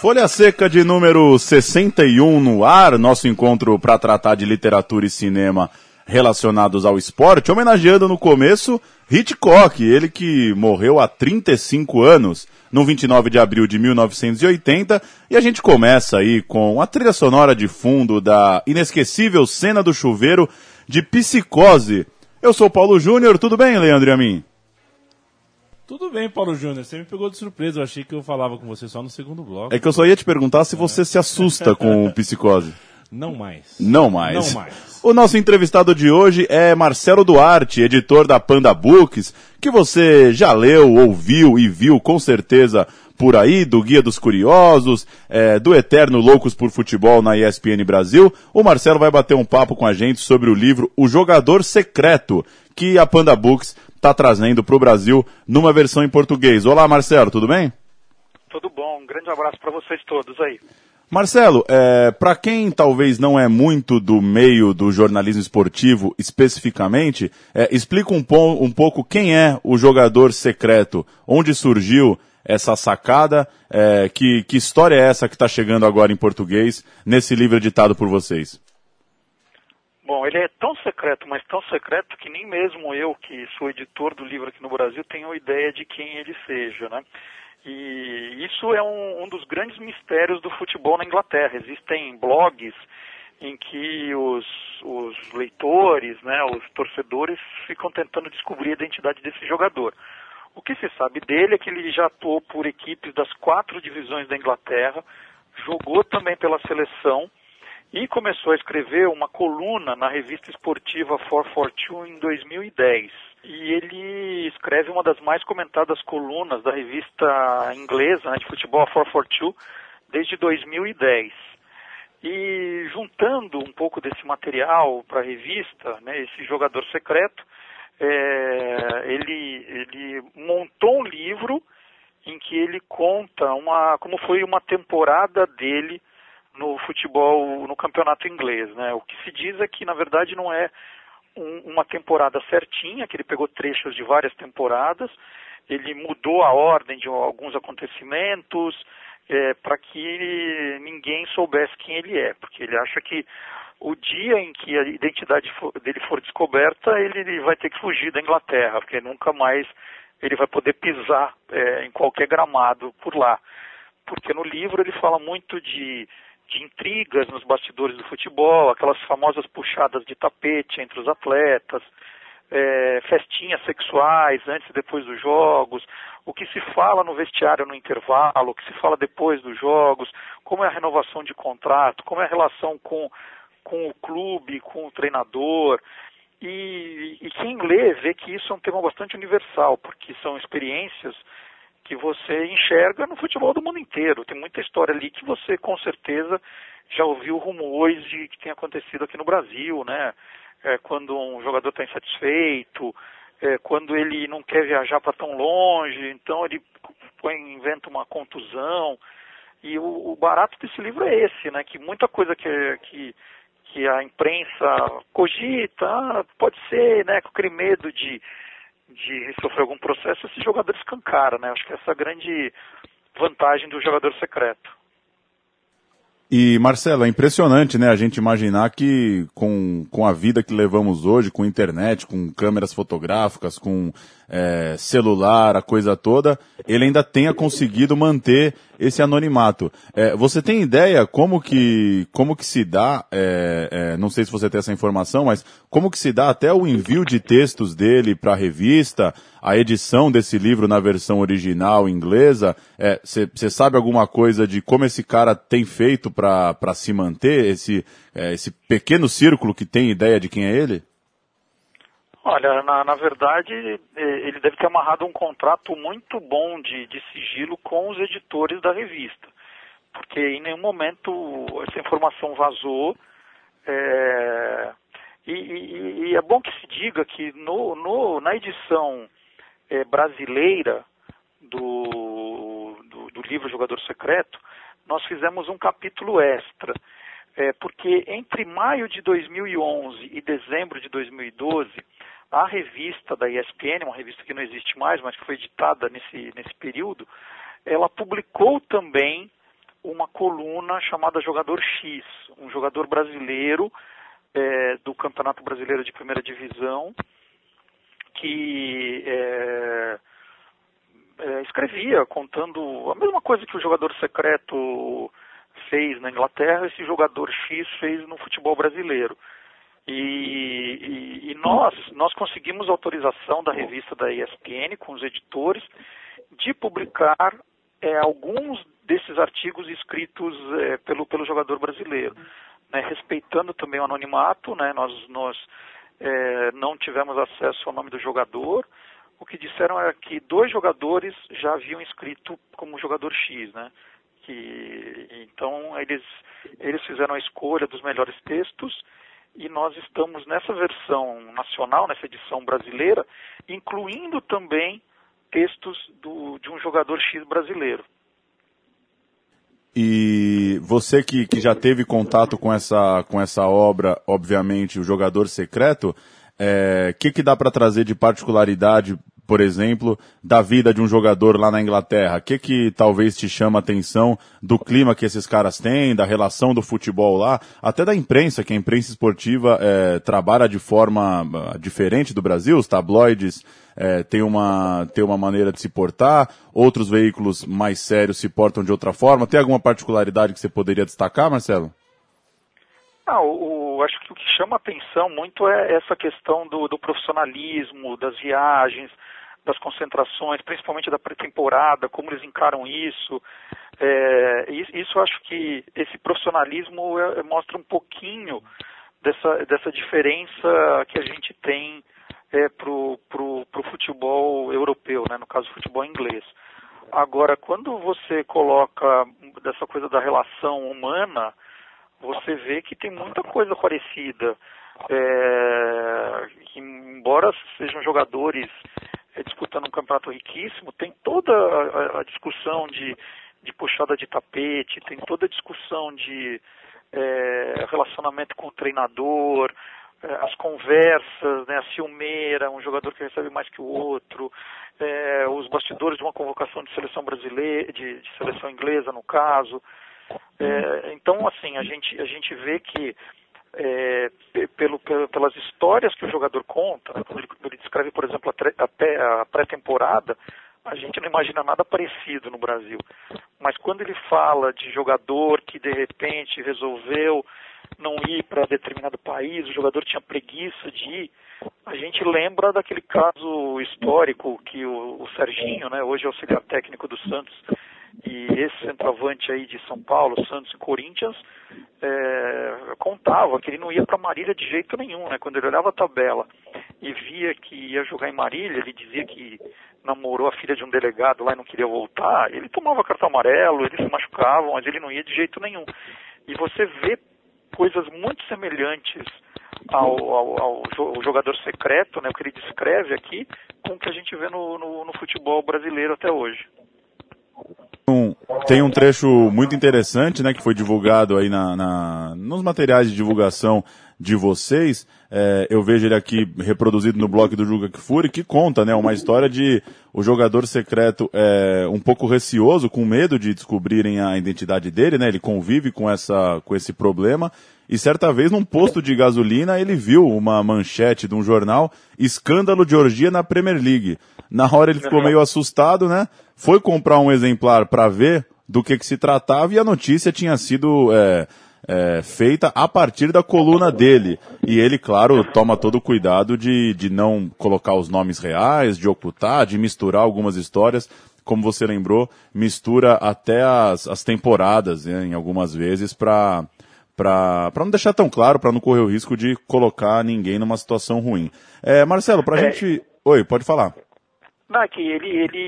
Folha Seca de número 61 no ar, nosso encontro para tratar de literatura e cinema relacionados ao esporte, homenageando no começo Hitchcock, ele que morreu há 35 anos, no 29 de abril de 1980, e a gente começa aí com a trilha sonora de fundo da inesquecível cena do chuveiro de Psicose. Eu sou Paulo Júnior, tudo bem, Leandro e a mim? Tudo bem, Paulo Júnior. Você me pegou de surpresa. Eu achei que eu falava com você só no segundo bloco. É que eu só ia te perguntar se você se assusta com o psicose. Não mais. Não mais. Não mais. O nosso entrevistado de hoje é Marcelo Duarte, editor da Panda Books, que você já leu, ouviu e viu com certeza por aí, do Guia dos Curiosos, é, do Eterno Loucos por Futebol na ESPN Brasil. O Marcelo vai bater um papo com a gente sobre o livro O Jogador Secreto, que a Panda Books está trazendo para o Brasil numa versão em português. Olá, Marcelo, tudo bem? Tudo bom, um grande abraço para vocês todos aí. Marcelo, é, para quem talvez não é muito do meio do jornalismo esportivo especificamente, é, explica um, um, pouco quem é o jogador secreto, onde surgiu essa sacada, é, que, que história é essa que está chegando agora em português nesse livro editado por vocês? Bom, ele é tão secreto, mas tão secreto que nem mesmo eu, que sou editor do livro aqui no Brasil, tenho ideia de quem ele seja, né? E isso é um, um dos grandes mistérios do futebol na Inglaterra. Existem blogs em que os, os leitores, né, os torcedores ficam tentando descobrir a identidade desse jogador. O que se sabe dele é que ele já atuou por equipes das quatro divisões da Inglaterra, jogou também pela seleção e começou a escrever uma coluna na revista esportiva 442 em 2010. E ele escreve uma das mais comentadas colunas da revista inglesa né, de futebol 442 desde 2010. E juntando um pouco desse material para a revista, né, esse jogador secreto, é, ele, ele montou um livro em que ele conta uma, como foi uma temporada dele no futebol, no campeonato inglês. Né? O que se diz é que, na verdade, não é um, uma temporada certinha, que ele pegou trechos de várias temporadas, ele mudou a ordem de alguns acontecimentos é, para que ninguém soubesse quem ele é, porque ele acha que o dia em que a identidade dele for descoberta, ele, ele, vai ter que fugir da Inglaterra, porque nunca mais ele vai poder pisar é, em qualquer gramado por lá. Porque no livro ele fala muito de de intrigas nos bastidores do futebol, aquelas famosas puxadas de tapete entre os atletas, é, festinhas sexuais antes e depois dos jogos, o que se fala no vestiário no intervalo, o que se fala depois dos jogos, como é a renovação de contrato, como é a relação com, com o clube, com o treinador. E, e quem lê vê que isso é um tema bastante universal, porque são experiências que você enxerga no futebol do mundo inteiro. Tem muita história ali que você com certeza já ouviu rumores de que tem acontecido aqui no Brasil, né? É, quando um jogador está insatisfeito, é, quando ele não quer viajar para tão longe, então ele põe, inventa uma contusão. E o, o, barato desse livro é esse, né? Que muita coisa que, que, que a imprensa cogita, ah, pode ser, né? Com aquele medo de de sofrer algum processo, esse jogador escancara, né? Acho que essa é a grande vantagem do jogador secreto. E Marcelo, é impressionante, né, a gente imaginar que com, com a vida que levamos hoje, com internet, com câmeras fotográficas, com é, celular, a coisa toda, ele ainda tenha conseguido manter esse anonimato. É, você tem ideia como que, como que se dá, é, é não sei se você tem essa informação, mas como que se dá até o envio de textos dele para a revista, a edição desse livro na versão original inglesa? Você é, sabe alguma coisa de como esse cara tem feito para se manter, esse, é, esse pequeno círculo que tem ideia de quem é ele? Olha, na, na, verdade, ele deve ter amarrado um contrato muito bom de, de, sigilo com os editores da revista, porque em nenhum momento essa informação vazou. É, e, e, e, é bom que se diga que no, no na edição é, brasileira do, do, do, livro Jogador Secreto, nós fizemos um capítulo extra. É, porque entre maio de 2011 e dezembro de 2012, a revista da ESPN, uma revista que não existe mais, mas que foi editada nesse, nesse período, ela publicou também uma coluna chamada Jogador X, um jogador brasileiro é, do Campeonato Brasileiro de Primeira Divisão, que é, é, escrevia contando a mesma coisa que o jogador secreto fez na Inglaterra, esse jogador X fez no futebol brasileiro. E, e, e, nós, nós conseguimos autorização da revista da ESPN com os editores de publicar é, alguns desses artigos escritos é, pelo, pelo jogador brasileiro, né, respeitando também o anonimato, né, nós, nós é, não tivemos acesso ao nome do jogador, o que disseram é que dois jogadores já haviam escrito como jogador X, né? Que, então eles, eles fizeram a escolha dos melhores textos e nós estamos nessa versão nacional, nessa edição brasileira, incluindo também textos do, de um jogador X brasileiro. E você que, que já teve contato com essa, com essa obra, obviamente, o jogador secreto, o é, que, que dá para trazer de particularidade por exemplo, da vida de um jogador lá na Inglaterra? O que que talvez te chama a atenção do clima que esses caras têm, da relação do futebol lá, até da imprensa, que a imprensa esportiva é, trabalha de forma uh, diferente do Brasil, os tabloides é, têm uma, têm uma maneira de se portar, outros veículos mais sérios se portam de outra forma. Tem alguma particularidade que você poderia destacar, Marcelo? Ah, o, acho que o que chama atenção muito é essa questão do, do profissionalismo, das viagens, das concentrações, principalmente da pré-temporada, como eles encaram isso. É, isso acho que esse profissionalismo é, mostra um pouquinho dessa, dessa diferença que a gente tem é, para o futebol europeu, né, no caso, futebol inglês. Agora, quando você coloca dessa coisa da relação humana, você vê que tem muita coisa parecida. É, embora sejam jogadores é, disputando um campeonato riquíssimo, tem toda a, a, discussão de, de puxada de tapete, tem toda a discussão de é, relacionamento com o treinador, é, as conversas, né, a ciumeira, um jogador que recebe mais que o outro, é, os bastidores de uma convocação de seleção brasileira, de, de seleção inglesa no caso. É, então, assim, a gente, a gente vê que é, pelo, pelas histórias que o jogador conta, quando ele, ele, descreve, por exemplo, a, a pré-temporada, a gente não imagina nada parecido no Brasil. Mas quando ele fala de jogador que de repente resolveu não ir para determinado país, o jogador tinha preguiça de ir, a gente lembra daquele caso histórico que o, o Serginho, né, hoje é auxiliar técnico do Santos, e esse centroavante aí de São Paulo, Santos e Corinthians, é, contava que ele não ia para Marília de jeito nenhum, né? Quando ele olhava a tabela e via que ia jogar em Marília, ele dizia que namorou a filha de um delegado lá e não queria voltar, ele tomava cartão amarelo, eles se machucavam, mas ele não ia de jeito nenhum. E você vê coisas muito semelhantes ao, ao, ao, jogador secreto, né, o que ele descreve aqui, com o que a gente vê no, no, no futebol brasileiro até hoje. Um, tem um trecho muito interessante, né, que foi divulgado aí na, na nos materiais de divulgação de vocês. É, eu vejo ele aqui reproduzido no blog do Juga Kfouri, que conta, né, uma história de o jogador secreto é, um pouco receoso, com medo de descobrirem a identidade dele, né, ele convive com essa, com esse problema. E certa vez, num posto de gasolina, ele viu uma manchete de um jornal, escândalo de orgia na Premier League. Na hora ele ficou meio assustado, né? Foi comprar um exemplar para ver do que, que se tratava e a notícia tinha sido é, é, feita a partir da coluna dele. E ele, claro, toma todo o cuidado de, de não colocar os nomes reais, de ocultar, de misturar algumas histórias. Como você lembrou, mistura até as, as temporadas, né, em algumas vezes, para para não deixar tão claro, para não correr o risco de colocar ninguém numa situação ruim. É, Marcelo, para a é... gente. Oi, pode falar. Não, é que ele, ele,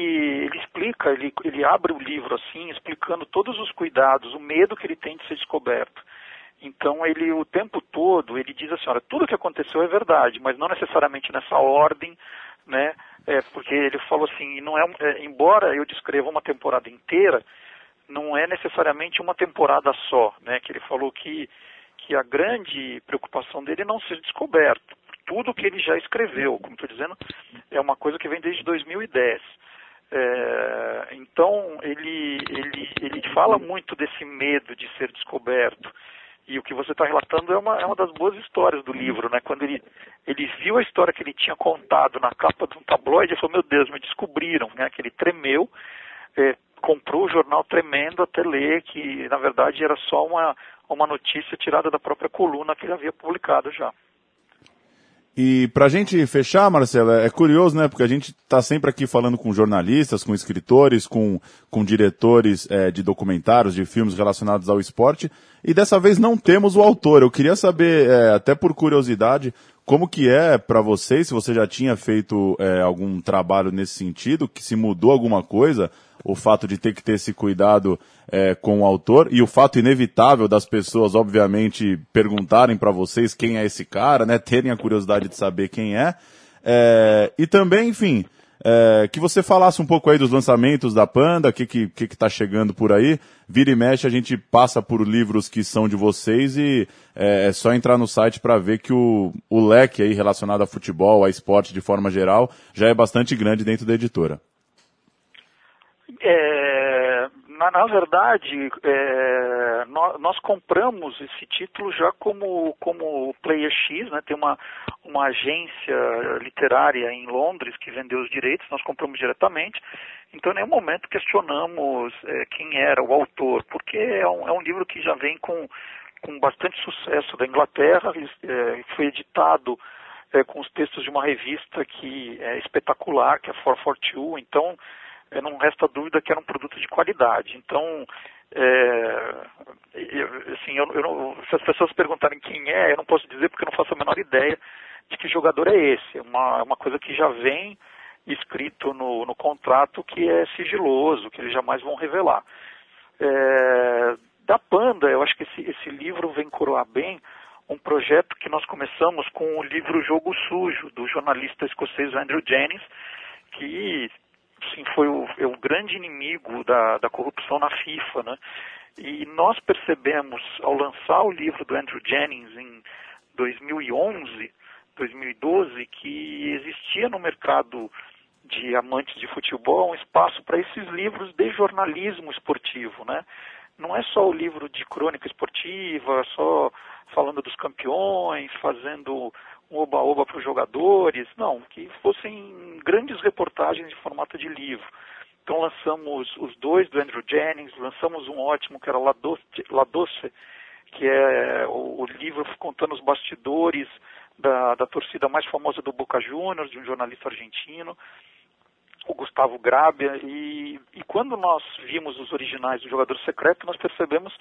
ele explica, ele, ele abre o livro assim, explicando todos os cuidados, o medo que ele tem de ser descoberto. Então ele o tempo todo ele diz assim, olha, tudo que aconteceu é verdade, mas não necessariamente nessa ordem, né? É, porque ele falou assim, não é, é, embora eu descreva uma temporada inteira, não é necessariamente uma temporada só, né? Que ele falou que que a grande preocupação dele é não ser descoberto tudo que ele já escreveu. Como estou dizendo, é uma coisa que vem desde 2010. É, então ele, ele, ele fala muito desse medo de ser descoberto. E o que você está relatando é uma, é uma das boas histórias do livro, né? Quando ele, ele viu a história que ele tinha contado na capa de um tabloide, ele falou, meu Deus, me descobriram, né? Que ele tremeu, é, comprou o jornal tremendo até ler que, na verdade, era só uma, uma notícia tirada da própria coluna que ele havia publicado já. E para a gente fechar, Marcelo, é curioso, né? Porque a gente está sempre aqui falando com jornalistas, com escritores, com, com diretores é, de documentários, de filmes relacionados ao esporte, e dessa vez não temos o autor. Eu queria saber, é, até por curiosidade, como que é para vocês, se você já tinha feito é, algum trabalho nesse sentido, que se mudou alguma coisa, o fato de ter que ter esse cuidado é, com o autor e o fato inevitável das pessoas, obviamente, perguntarem para vocês quem é esse cara, né? Terem a curiosidade de saber quem é. é e também, enfim, é, que você falasse um pouco aí dos lançamentos da Panda, o que, que, que, que tá chegando por aí. Vira e mexe, a gente passa por livros que são de vocês e é, é só entrar no site para ver que o, o leque aí relacionado a futebol, a esporte de forma geral, já é bastante grande dentro da editora. É, na, na, verdade, é, nós, nós, compramos esse título já como, como Player X, né? tem uma, uma agência literária em Londres que vendeu os direitos, nós compramos diretamente, então em nenhum momento questionamos é, quem era o autor, porque é um, é um livro que já vem com, com bastante sucesso da Inglaterra, é, foi editado é, com os textos de uma revista que é espetacular, que é 442, então não resta dúvida que era um produto de qualidade. Então, é, assim, eu, eu não, se as pessoas perguntarem quem é, eu não posso dizer porque eu não faço a menor ideia de que jogador é esse. É uma, uma coisa que já vem escrito no, no contrato que é sigiloso, que eles jamais vão revelar. É, da Panda, eu acho que esse, esse livro vem coroar bem um projeto que nós começamos com o livro Jogo Sujo, do jornalista escocês Andrew Jennings, que sim, foi o, é o grande inimigo da, da corrupção na FIFA, né? E nós percebemos, ao lançar o livro do Andrew Jennings em 2011, 2012, que existia no mercado de amantes de futebol um espaço para esses livros de jornalismo esportivo, né? Não é só o livro de crônica esportiva, só falando dos campeões, fazendo um oba-oba para os jogadores, não, que fossem grandes reportagens de formato de livro. Então lançamos os dois do Andrew Jennings, lançamos um ótimo que era La Doce, La Doce que é o, o, livro contando os bastidores da, da torcida mais famosa do Boca Juniors, de um jornalista argentino, o Gustavo Grabia, e, e quando nós vimos os originais do Jogador Secreto, nós percebemos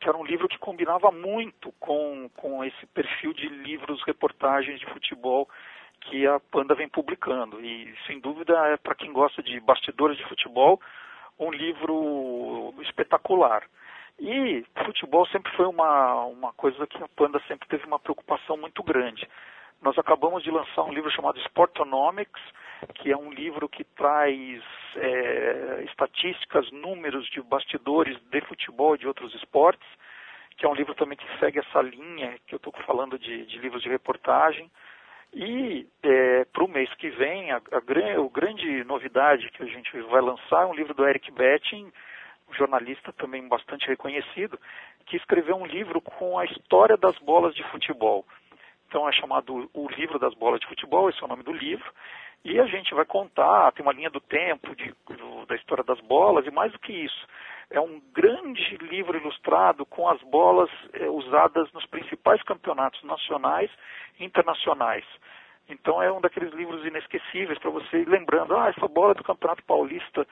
que era um livro que combinava muito com, com esse perfil de livros, reportagens de futebol que a Panda vem publicando. E, sem dúvida, é para quem gosta de bastidores de futebol, um livro espetacular. E futebol sempre foi uma, uma coisa que a Panda sempre teve uma preocupação muito grande. Nós acabamos de lançar um livro chamado Sportonomics, que é um livro que traz é, estatísticas, números de bastidores de futebol e de outros esportes, que é um livro também que segue essa linha que eu estou falando de, de, livros de reportagem. E é, para o mês que vem, a, a, a, grande novidade que a gente vai lançar é um livro do Eric Betting, um jornalista também bastante reconhecido, que escreveu um livro com a história das bolas de futebol. Então é chamado O Livro das Bolas de Futebol, esse é o nome do livro. E a gente vai contar, tem uma linha do tempo de, do, da história das bolas, e mais do que isso, é um grande livro ilustrado com as bolas é, usadas nos principais campeonatos nacionais e internacionais. Então é um daqueles livros inesquecíveis para você ir lembrando, ah, essa bola é do Campeonato Paulista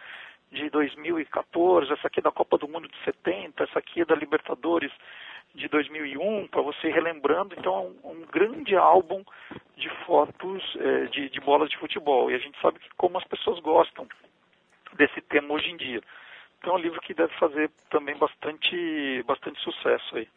de 2014, essa aqui é da Copa do Mundo de 70, essa aqui é da Libertadores de 2001, para você relembrando. Então, é um, um grande álbum de fotos é, de, de bolas de futebol. E a gente sabe que como as pessoas gostam desse tema hoje em dia. Então, é um livro que deve fazer também bastante, bastante sucesso aí.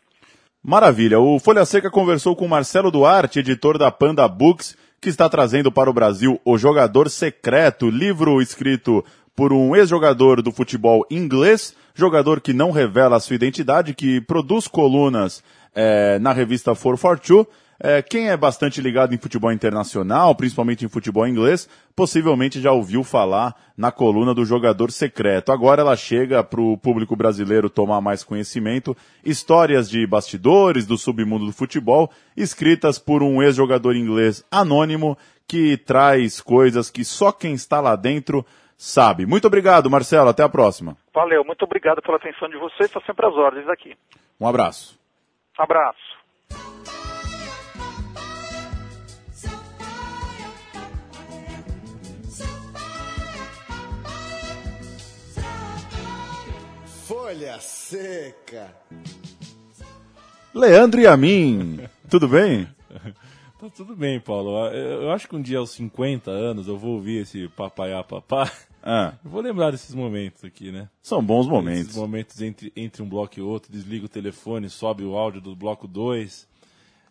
Maravilha. O Folha Seca conversou com Marcelo Duarte, editor da Panda Books, que está trazendo para o Brasil O Jogador Secreto, livro escrito por um ex-jogador do futebol inglês, jogador que não revela a sua identidade, que produz colunas é, na revista 442. É, quem é bastante ligado em futebol internacional, principalmente em futebol inglês, possivelmente já ouviu falar na coluna do jogador secreto. Agora ela chega para o público brasileiro tomar mais conhecimento, histórias de bastidores do submundo do futebol, escritas por um ex-jogador inglês anônimo que traz coisas que só quem está lá dentro sabe. Muito obrigado, Marcelo. Até a próxima. Valeu, muito obrigado pela atenção de vocês. Estou sempre às ordens aqui. Um abraço. Abraço. Folha seca. Leandro e a mim, tudo bem? Tá tudo bem, Paulo. Eu eu acho que um dia aos 50 anos eu vou ouvir esse papaiá papá. Ah, vou lembrar desses momentos aqui, né? são bons Esses momentos. momentos entre, entre um bloco e outro, desliga o telefone, sobe o áudio do bloco 2.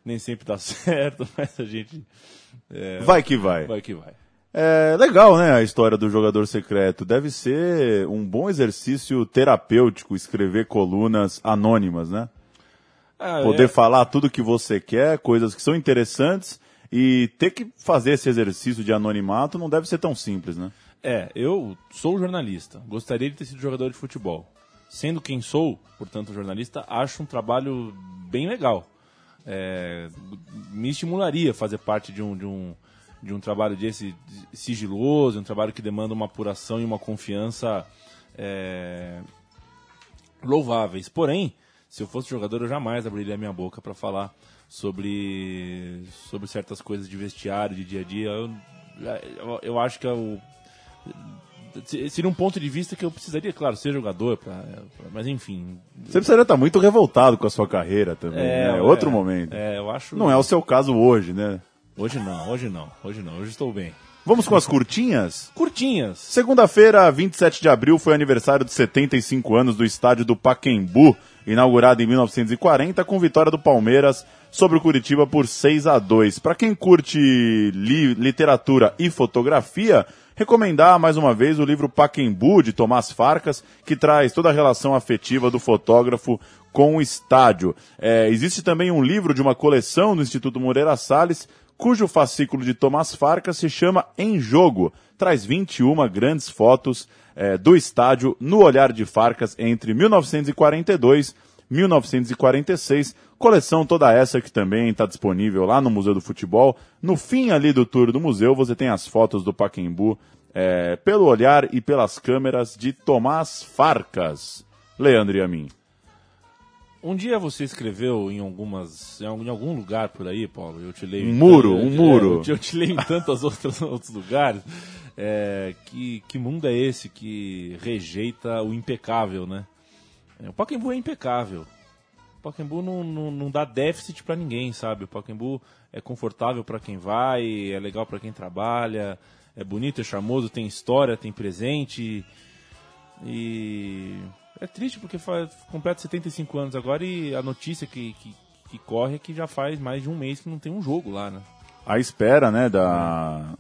Nem sempre dá certo, mas a gente. é, Vai que vai. vai que vai. É legal, né, a história do jogador secreto. Deve ser um bom exercício terapêutico escrever colunas anônimas, né? Ah, Poder é- falar tudo que você quer, coisas que são interessantes e ter que fazer esse exercício de anonimato não deve ser tão simples, né? É, eu sou jornalista. Gostaria de ter sido jogador de futebol. Sendo quem sou, portanto jornalista, acho um trabalho bem legal. É, me estimularia a fazer parte de um, de um, de um trabalho desse sigiloso, um trabalho que demanda uma apuração e uma confiança é, louváveis. Porém, se eu fosse jogador, eu jamais abriria minha boca para falar sobre, sobre certas coisas de vestiário, de dia a dia. Eu, eu, eu acho que é o, seria um ponto de vista que eu precisaria, claro, ser jogador, pra, pra- mas enfim. Você precisaria estar muito revoltado com a sua carreira também, né? é, Outro momento. É, eu acho. Não é o seu caso hoje, né? Hoje não, hoje não, hoje não, hoje estou bem. Vamos com as curtinhas? Curtinhas. Segunda-feira, 27 de abril, foi aniversário de 75 anos do estádio do Paquembu, inaugurado em 1940, com vitória do Palmeiras sobre o Curitiba por 6 a 2 Para quem curte li- literatura e fotografia, recomendar mais uma vez o livro Paquembu, de Tomás Farcas, que traz toda a relação afetiva do fotógrafo com o estádio. É, existe também um livro de uma coleção do Instituto Moreira Salles, cujo fascículo de Tomás Farcas se chama Em Jogo. Traz 21 grandes fotos eh, do estádio no olhar de Farcas entre 1942 e 1946. Coleção toda essa que também está disponível lá no Museu do Futebol. No fim ali do tour do museu você tem as fotos do Paquembu eh, pelo olhar e pelas câmeras de Tomás Farcas. Leandro e a mim. Um dia você escreveu em algumas, em algum- lugar por aí, Paulo, eu te leio. Um muro, tan- um é, muro. eu te- eu te leio em tantos outros, outros lugares. é, que, que mundo é esse que rejeita o impecável, né? É, O Pacaembu é impecável. O Pacaembu não, não, não dá déficit pra ninguém, sabe? O Pacaembu é confortável pra quem vai, é legal pra quem trabalha, é bonito, é charmoso, tem história, tem presente. E é triste porque faz, completa 75 anos agora e a notícia que, que, que corre é que já faz mais de um mês que não tem um jogo lá, né? à espera né, da,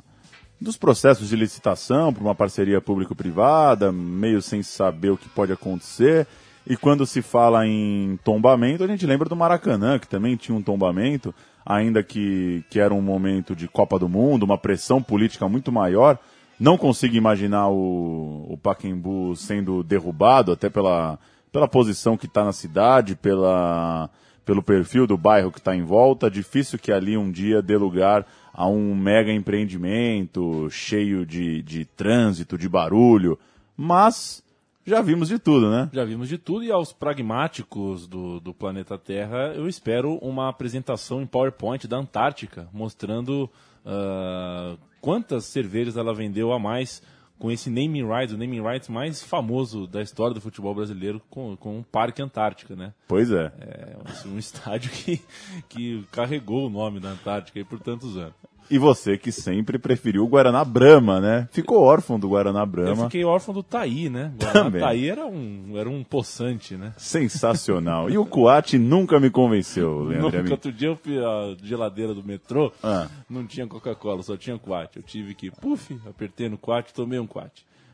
dos processos de licitação para uma parceria público-privada, meio sem saber o que pode acontecer. E quando se fala em tombamento, a gente lembra do Maracanã, que também tinha um tombamento, ainda que, que era um momento de Copa do Mundo, uma pressão política muito maior. Não consigo imaginar o, o Pacaembu sendo derrubado, até pela, pela posição que está na cidade, pela, pelo perfil do bairro que está em volta. Difícil que ali um dia dê lugar a um mega empreendimento cheio de, de trânsito, de barulho. Mas já vimos de tudo, né? Já vimos de tudo e aos pragmáticos do, do planeta Terra, eu espero uma apresentação em PowerPoint da Antártica, mostrando ah, quantas cervejas ela vendeu a mais com esse naming rights, o naming rights mais famoso da história do futebol brasileiro com, com o Parque Antártica, né? Pois é. É um estádio que, que carregou o nome da Antártica por tantos anos. E você que sempre preferiu o Guaraná Brahma, né? Ficou órfão do Guaraná Eu Brahma. fiquei órfão do Taí, né? Guaraná Também. Taí era um, era um poçante, né? Sensacional. E o Coate nunca me convenceu, Leandro. Nunca, amigo. outro dia eu fui à geladeira do metrô, Ah. não tinha Coca-Cola, só tinha Quat. Eu tive que, puf, apertei no Quat, tomei um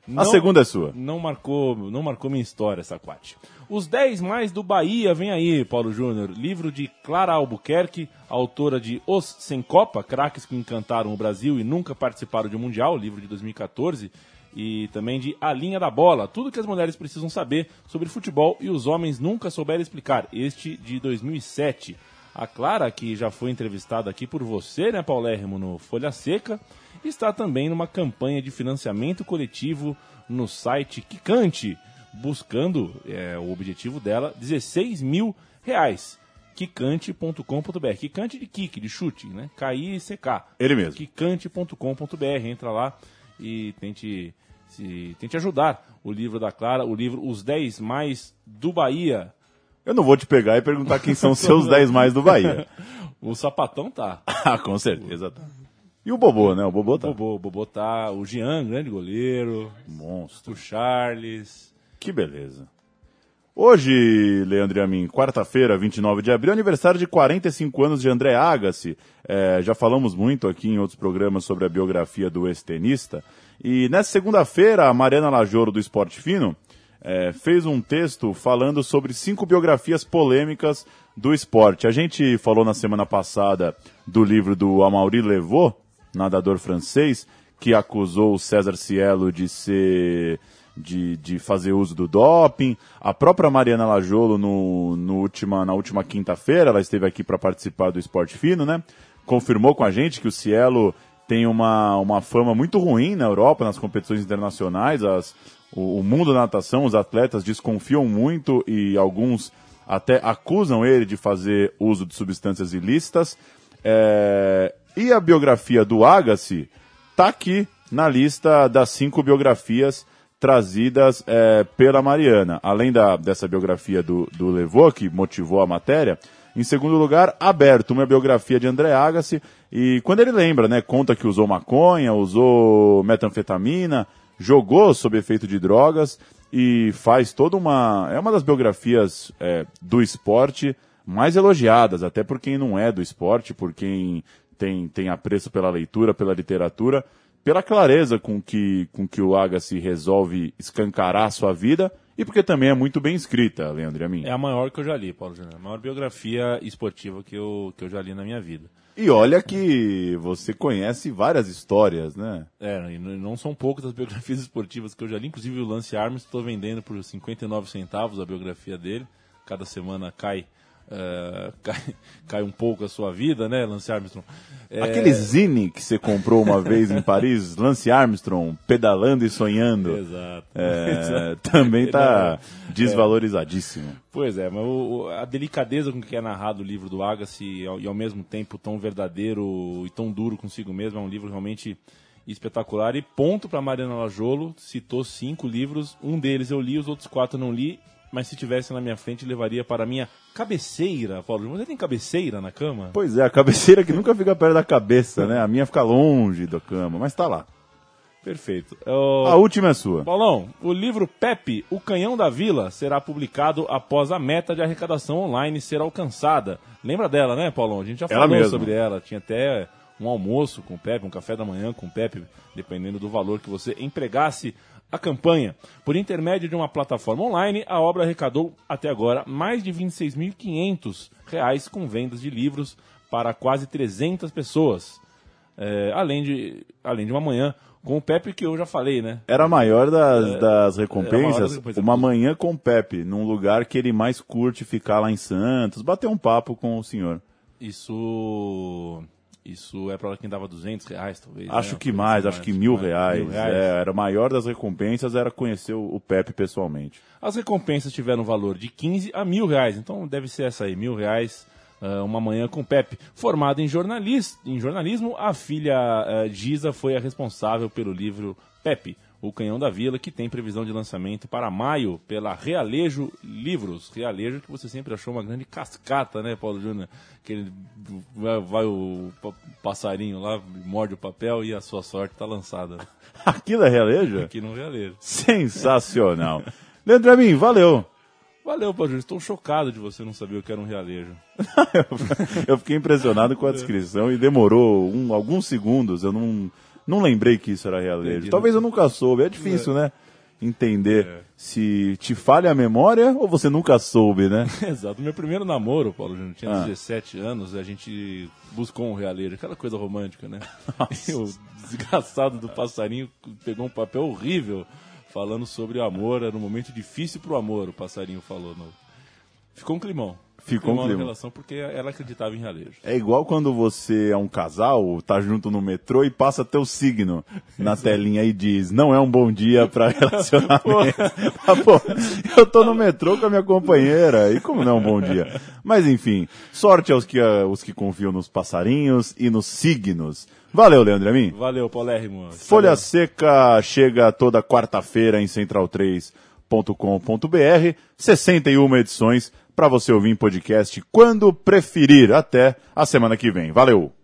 Quat. A segunda é sua. Não marcou, não marcou minha história essa quate. Os 10 mais do Bahia, vem aí, Paulo Júnior. Livro de Clara Albuquerque, autora de Os Sem Copa, craques que encantaram o Brasil e nunca participaram de um Mundial, livro de 2014. E também de A Linha da Bola, tudo que as mulheres precisam saber sobre futebol e os homens nunca souberam explicar. Este de 2007. A Clara, que já foi entrevistada aqui por você, né, Paulérrimo, no Folha Seca, está também numa campanha de financiamento coletivo no site Kikante, buscando é, o objetivo dela, 16 mil reais. Kikante.com.br. Kikante de kick, de chute, né? K-I-C-K. Ele mesmo. Kikante.com.br. Entra lá e tente, se, tente ajudar o livro da Clara, o livro Os 10 Mais do Bahia. Eu não vou te pegar e perguntar quem são os seus 10 mais do Bahia. O sapatão tá. ah, com certeza tá. E o Bobô, né? O Bobô tá. O Bobô, o Bobô tá. O Jean, grande goleiro. Monstro. O Charles. Que beleza. Hoje, Leandro e a mim, quarta-feira, 29 de abril, aniversário de 45 anos de André Agassi. É, já falamos muito aqui em outros programas sobre a biografia do ex-tenista. E nessa segunda-feira, a Mariana Lajoro, do Esporte Fino, é, fez um texto falando sobre cinco biografias polêmicas do esporte. A gente falou na semana passada do livro do Amaury Levaux, nadador francês, que acusou o César Cielo de ser de, de fazer uso do doping. A própria Mariana Lajolo, no, no última, na última quinta-feira, ela esteve aqui para participar do Esporte Fino, né? Confirmou com a gente que o Cielo tem uma, uma fama muito ruim na Europa, nas competições internacionais. As, o, o mundo da natação, os atletas desconfiam muito e alguns até acusam ele de fazer uso de substâncias ilícitas. É, e a biografia do Agassi está aqui na lista das cinco biografias trazidas é, pela Mariana. Além da, dessa biografia do, do Levô, que motivou a matéria, em segundo lugar, aberto, uma biografia de André Agassi, e quando ele lembra, né, conta que usou maconha, usou metanfetamina, jogou sob efeito de drogas e faz toda uma. É uma das biografias é, do esporte mais elogiadas, até por quem não é do esporte, por quem tem, tem apreço pela leitura, pela literatura, pela clareza com que, com que o Agassi resolve escancarar a sua vida e porque também é muito bem escrita, Leandro a mim. É a maior que eu já li, Paulo Júnior. A maior biografia esportiva que eu, que eu já li na minha vida. E olha que você conhece várias histórias, né? É, e não são poucas as biografias esportivas que eu já li. Inclusive o Lance Armstrong estou vendendo por 59 centavos a biografia dele. Cada semana cai Uh, cai, cai, um pouco a sua vida, né, Lance Armstrong? É... Aquele zine que você comprou uma vez em Paris, Lance Armstrong, pedalando e sonhando. Exato. É, Exato. Também está desvalorizadíssimo. É. Pois é, mas o, a delicadeza com que é narrado o livro do Agassi e ao, e ao mesmo tempo tão verdadeiro e tão duro consigo mesmo, é um livro realmente espetacular. E ponto para Mariana Lajolo, citou cinco livros, um deles eu li, os outros quatro eu não li, mas se tivesse na minha frente, levaria para a minha cabeceira, Paulo. Você tem cabeceira na cama? Pois é, a cabeceira que nunca fica perto da cabeça, né? A minha fica longe da cama, mas tá lá. Perfeito. A última é sua. Paulão, o livro Pepe, O Canhão da Vila, será publicado após a meta de arrecadação online ser alcançada. Lembra dela, né, Paulão? A gente já falou sobre ela. Tinha até um almoço com o Pepe, um café da manhã com o Pepe, dependendo do valor que você empregasse a campanha. Por intermédio de uma plataforma online, a obra arrecadou até agora mais de R$ 26.500 com vendas de livros para quase 300 pessoas. É, além, de, além de uma manhã com o Pepe que eu já falei, né? Era a maior das, é, das recompensas, das uma manhã com o Pepe, num lugar que ele mais curte ficar lá em Santos, bater um papo com o senhor. Isso isso é para quem dava 200 reais, talvez. Acho né? que mais, acho que mil reais. Mil reais. É, era a maior das recompensas, era conhecer o Pepe pessoalmente. As recompensas tiveram valor de 15 a mil reais, então deve ser essa aí, mil reais. Uh, uma manhã com Pepe. Formada em, jornalis, em jornalismo, a filha uh, Giza foi a responsável pelo livro Pepe, o Canhão da Vila, que tem previsão de lançamento para maio pela Realejo Livros. Realejo que você sempre achou uma grande cascata, né, Paulo Júnior? Que ele vai, o passarinho lá, morde o papel e a sua sorte está lançada. Aquilo é Realejo? Aqui no Realejo. Sensacional. Leandro Amin, valeu. Valeu, Paulo Júnior. Estou chocado de você não saber o que era um realejo. eu fiquei impressionado com a descrição e demorou um, alguns segundos. Eu não Não lembrei que isso era realejo. Entendi. Talvez eu nunca soube. É difícil, né? Entender se te falha a memória ou você nunca soube, né? Exato. Meu primeiro namoro, Paulo Júnior, tinha Ah. 17 anos, a gente buscou um realejo, aquela coisa romântica, né? E o desgraçado do passarinho pegou um papel horrível falando sobre o amor, era um momento difícil pro amor, o passarinho falou. No... Ficou um climão. Ficou um na clima. relação porque ela acreditava em realejo. É igual quando você é um casal, tá junto no metrô e passa teu signo na telinha e diz: não é um bom dia pra relacionamento. Ah, pô, eu tô no metrô com a minha companheira, e como não é um bom dia? Mas enfim, sorte aos que, ah, os que confiam nos passarinhos e nos signos. Valeu, Leandro Amin. Valeu, Paulérrimo. Folha Valeu. Seca chega toda quarta-feira em central3.com.br, 61 edições para você ouvir em podcast quando preferir. Até a semana que vem. Valeu!